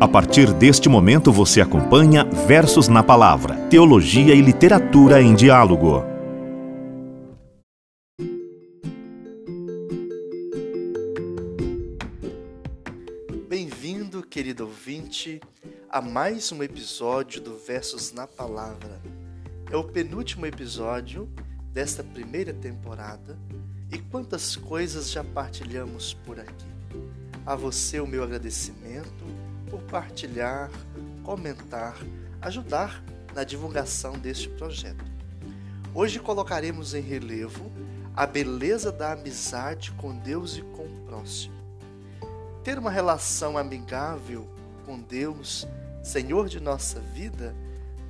A partir deste momento você acompanha Versos na Palavra, Teologia e Literatura em Diálogo. Bem-vindo, querido ouvinte, a mais um episódio do Versos na Palavra. É o penúltimo episódio desta primeira temporada e quantas coisas já partilhamos por aqui. A você o meu agradecimento por partilhar, comentar, ajudar na divulgação deste projeto. Hoje colocaremos em relevo a beleza da amizade com Deus e com o próximo. Ter uma relação amigável com Deus, Senhor de nossa vida,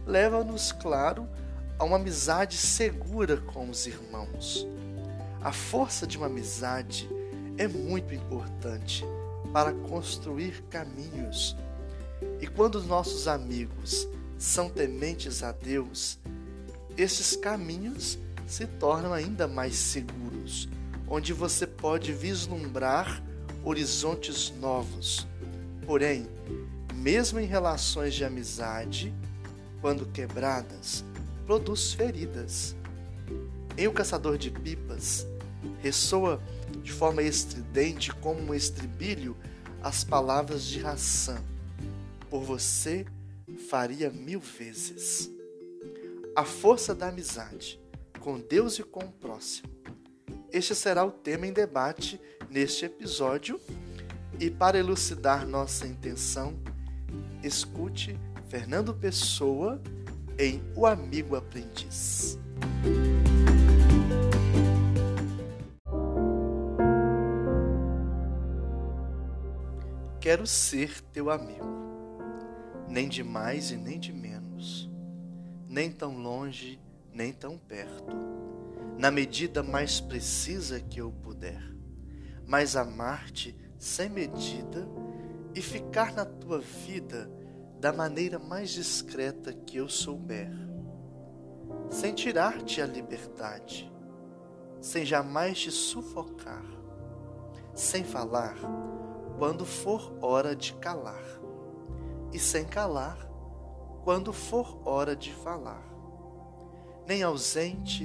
leva-nos, claro, a uma amizade segura com os irmãos. A força de uma amizade é muito importante para construir caminhos. E quando os nossos amigos são tementes a Deus, esses caminhos se tornam ainda mais seguros, onde você pode vislumbrar horizontes novos. Porém, mesmo em relações de amizade, quando quebradas, produz feridas. Em O Caçador de Pipas, ressoa de forma estridente como um estribilho as palavras de Hassan: Por você faria mil vezes. A força da amizade com Deus e com o próximo. Este será o tema em debate neste episódio. E para elucidar nossa intenção, escute Fernando Pessoa em O Amigo Aprendiz. Quero ser teu amigo, nem de mais e nem de menos, nem tão longe, nem tão perto, na medida mais precisa que eu puder, mas amar-te sem medida e ficar na tua vida da maneira mais discreta que eu souber, sem tirar-te a liberdade, sem jamais te sufocar, sem falar quando for hora de calar, e sem calar quando for hora de falar. Nem ausente,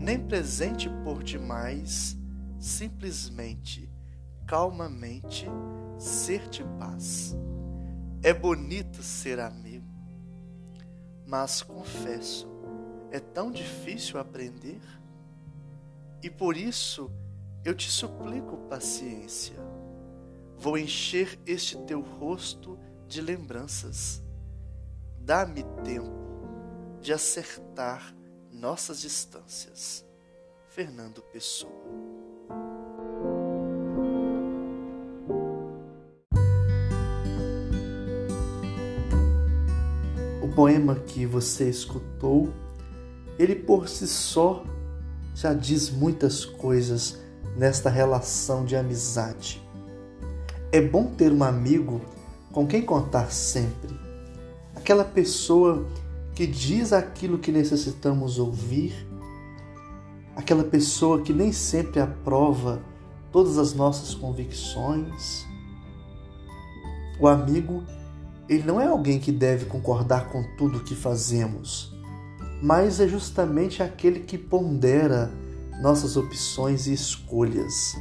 nem presente por demais, simplesmente, calmamente, ser-te paz. É bonito ser amigo, mas confesso, é tão difícil aprender. E por isso eu te suplico paciência Vou encher este teu rosto de lembranças. Dá-me tempo de acertar nossas distâncias. Fernando Pessoa. O poema que você escutou, ele por si só já diz muitas coisas nesta relação de amizade. É bom ter um amigo com quem contar sempre. Aquela pessoa que diz aquilo que necessitamos ouvir, aquela pessoa que nem sempre aprova todas as nossas convicções. O amigo, ele não é alguém que deve concordar com tudo o que fazemos, mas é justamente aquele que pondera nossas opções e escolhas.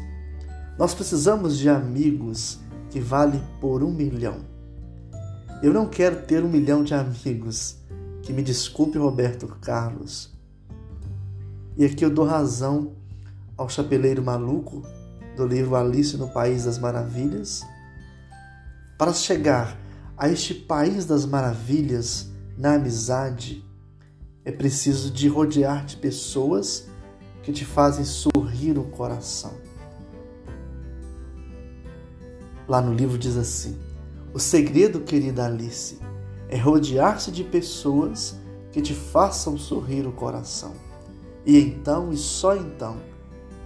Nós precisamos de amigos que valem por um milhão. Eu não quero ter um milhão de amigos. Que me desculpe, Roberto Carlos. E aqui eu dou razão ao chapeleiro maluco do livro Alice no País das Maravilhas. Para chegar a este país das maravilhas na amizade, é preciso de rodear de pessoas que te fazem sorrir o coração. Lá no livro diz assim: O segredo, querida Alice, é rodear-se de pessoas que te façam sorrir o coração. E então, e só então,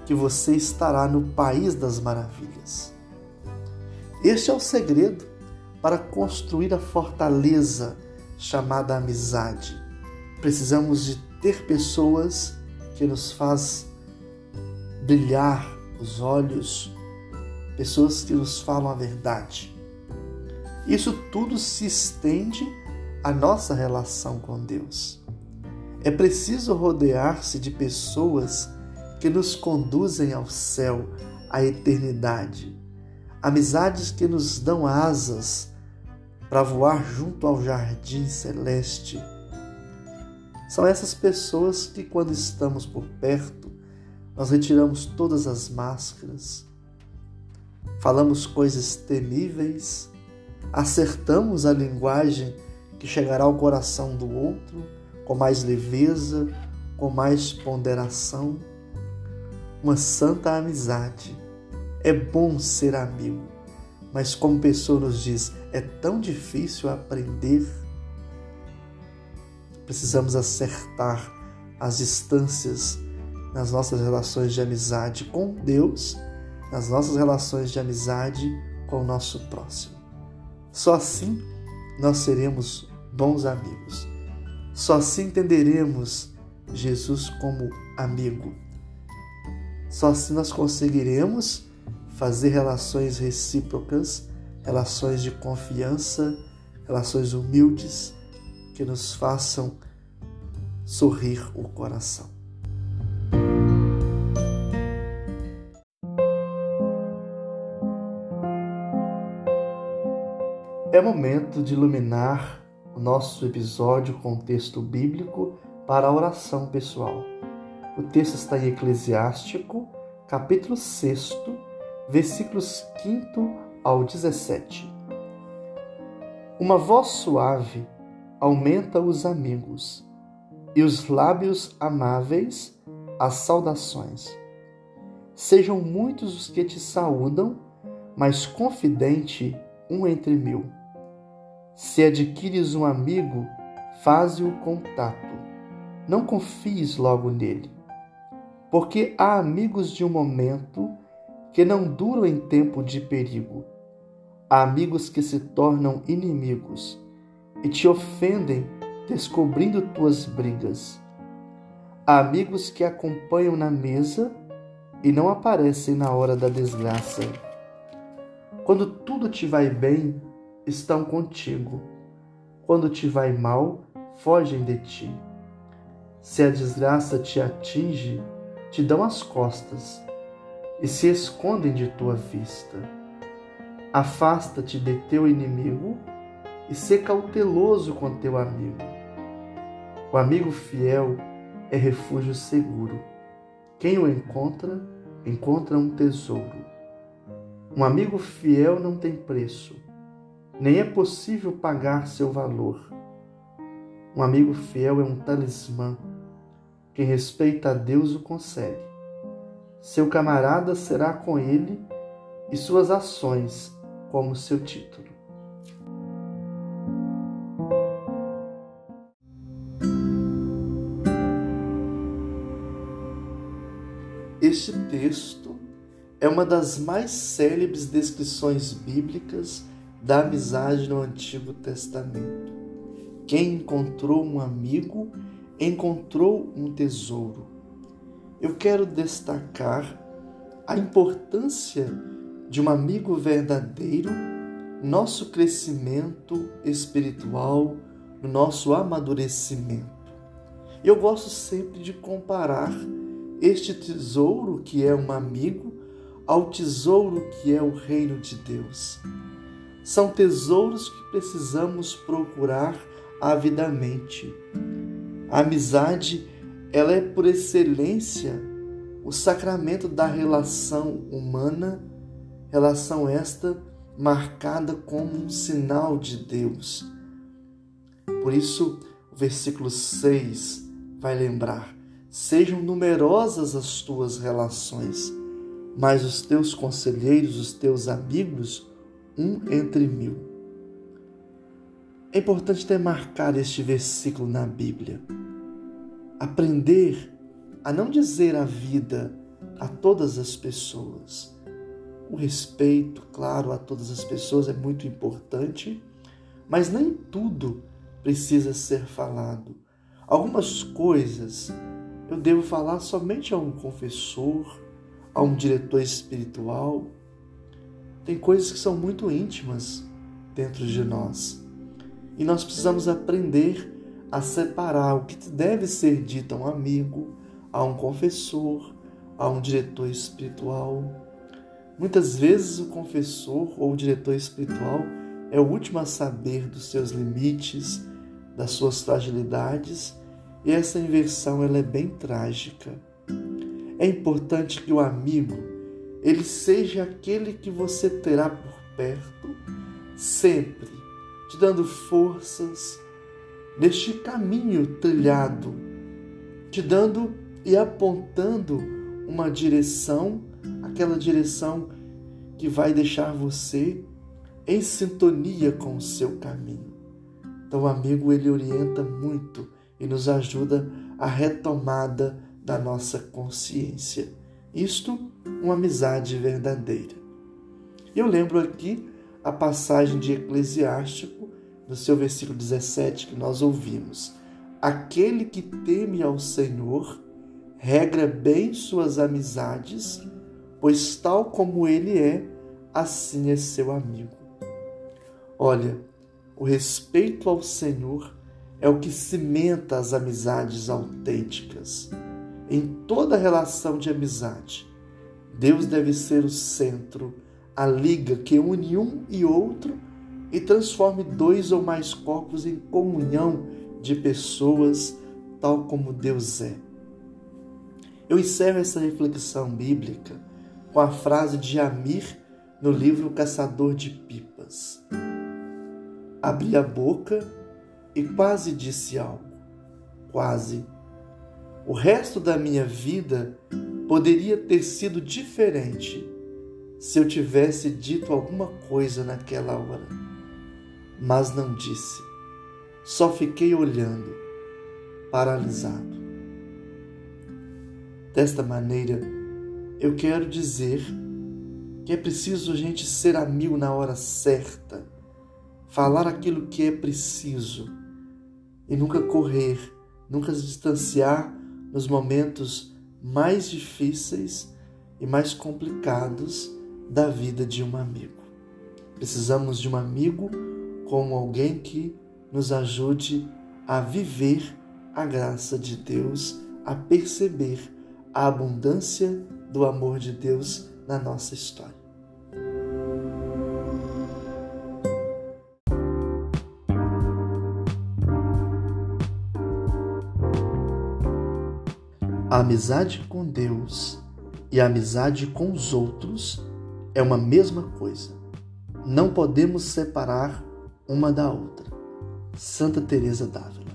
que você estará no país das maravilhas. Este é o segredo para construir a fortaleza chamada amizade. Precisamos de ter pessoas que nos faz brilhar os olhos, pessoas que nos falam a verdade. Isso tudo se estende à nossa relação com Deus. É preciso rodear-se de pessoas que nos conduzem ao céu, à eternidade. Amizades que nos dão asas para voar junto ao jardim celeste. São essas pessoas que, quando estamos por perto, nós retiramos todas as máscaras, falamos coisas temíveis, acertamos a linguagem que chegará ao coração do outro com mais leveza, com mais ponderação. Uma santa amizade. É bom ser amigo, mas como pessoa nos diz, é tão difícil aprender. Precisamos acertar as distâncias nas nossas relações de amizade com Deus, nas nossas relações de amizade com o nosso próximo. Só assim nós seremos bons amigos. Só assim entenderemos Jesus como amigo. Só assim nós conseguiremos fazer relações recíprocas, relações de confiança, relações humildes que nos façam sorrir o coração. É momento de iluminar o nosso episódio com o texto bíblico para a oração pessoal. O texto está em Eclesiástico, capítulo 6, versículos 5 ao 17. Uma voz suave aumenta os amigos, e os lábios amáveis as saudações. Sejam muitos os que te saúdam, mas confidente um entre mil. Se adquires um amigo, faze o contato. Não confies logo nele. Porque há amigos de um momento que não duram em tempo de perigo. Há amigos que se tornam inimigos e te ofendem descobrindo tuas brigas. Há amigos que acompanham na mesa e não aparecem na hora da desgraça. Quando tudo te vai bem, estão contigo. Quando te vai mal, fogem de ti. Se a desgraça te atinge, te dão as costas e se escondem de tua vista. Afasta-te de teu inimigo e sê cauteloso com teu amigo. O amigo fiel é refúgio seguro. Quem o encontra, encontra um tesouro. Um amigo fiel não tem preço nem é possível pagar seu valor. Um amigo fiel é um talismã. Quem respeita a Deus o consegue. Seu camarada será com ele e suas ações como seu título. Este texto é uma das mais célebres descrições bíblicas da amizade no Antigo Testamento. Quem encontrou um amigo encontrou um tesouro. Eu quero destacar a importância de um amigo verdadeiro, nosso crescimento espiritual, no nosso amadurecimento. Eu gosto sempre de comparar este tesouro que é um amigo ao tesouro que é o reino de Deus são tesouros que precisamos procurar avidamente. A amizade, ela é por excelência o sacramento da relação humana, relação esta marcada como um sinal de Deus. Por isso, o versículo 6 vai lembrar: sejam numerosas as tuas relações, mas os teus conselheiros, os teus amigos, um entre mil. É importante ter marcado este versículo na Bíblia. Aprender a não dizer a vida a todas as pessoas. O respeito, claro, a todas as pessoas é muito importante, mas nem tudo precisa ser falado. Algumas coisas eu devo falar somente a um confessor, a um diretor espiritual, tem coisas que são muito íntimas dentro de nós. E nós precisamos aprender a separar o que deve ser dito a um amigo, a um confessor, a um diretor espiritual. Muitas vezes o confessor ou o diretor espiritual é o último a saber dos seus limites, das suas fragilidades, e essa inversão ela é bem trágica. É importante que o amigo ele seja aquele que você terá por perto sempre, te dando forças neste caminho trilhado, te dando e apontando uma direção, aquela direção que vai deixar você em sintonia com o seu caminho. Então, o amigo ele orienta muito e nos ajuda a retomada da nossa consciência. Isto, uma amizade verdadeira. Eu lembro aqui a passagem de Eclesiástico, no seu versículo 17, que nós ouvimos. Aquele que teme ao Senhor regra bem suas amizades, pois tal como ele é, assim é seu amigo. Olha, o respeito ao Senhor é o que cimenta as amizades autênticas. Em toda relação de amizade, Deus deve ser o centro, a liga que une um e outro e transforme dois ou mais corpos em comunhão de pessoas, tal como Deus é. Eu encerro essa reflexão bíblica com a frase de Amir no livro Caçador de Pipas. Abri a boca e quase disse algo. Quase. O resto da minha vida poderia ter sido diferente se eu tivesse dito alguma coisa naquela hora. Mas não disse. Só fiquei olhando, paralisado. Desta maneira, eu quero dizer que é preciso a gente ser amigo na hora certa, falar aquilo que é preciso e nunca correr, nunca se distanciar nos momentos mais difíceis e mais complicados da vida de um amigo. Precisamos de um amigo como alguém que nos ajude a viver a graça de Deus, a perceber a abundância do amor de Deus na nossa história. Amizade com Deus e a amizade com os outros é uma mesma coisa. Não podemos separar uma da outra. Santa Teresa d'Ávila.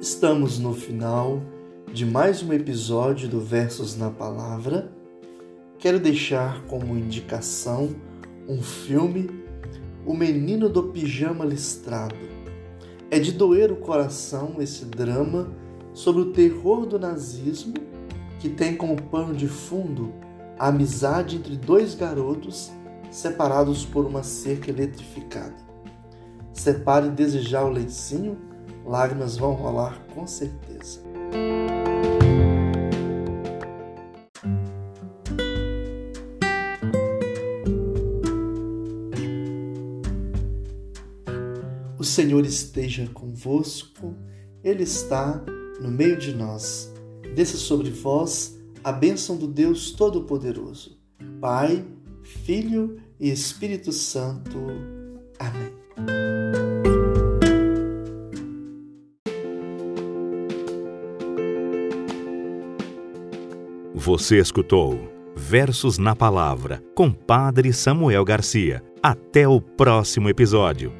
Estamos no final de mais um episódio do Versos na Palavra. Quero deixar como indicação um filme O Menino do Pijama Listrado é de doer o coração esse drama sobre o terror do nazismo que tem como pano de fundo a amizade entre dois garotos separados por uma cerca eletrificada. Separe desejar o lencinho, lágrimas vão rolar com certeza. Senhor esteja convosco, Ele está no meio de nós. Desça sobre vós a bênção do Deus Todo-Poderoso, Pai, Filho e Espírito Santo. Amém. Você escutou Versos na Palavra com Padre Samuel Garcia. Até o próximo episódio.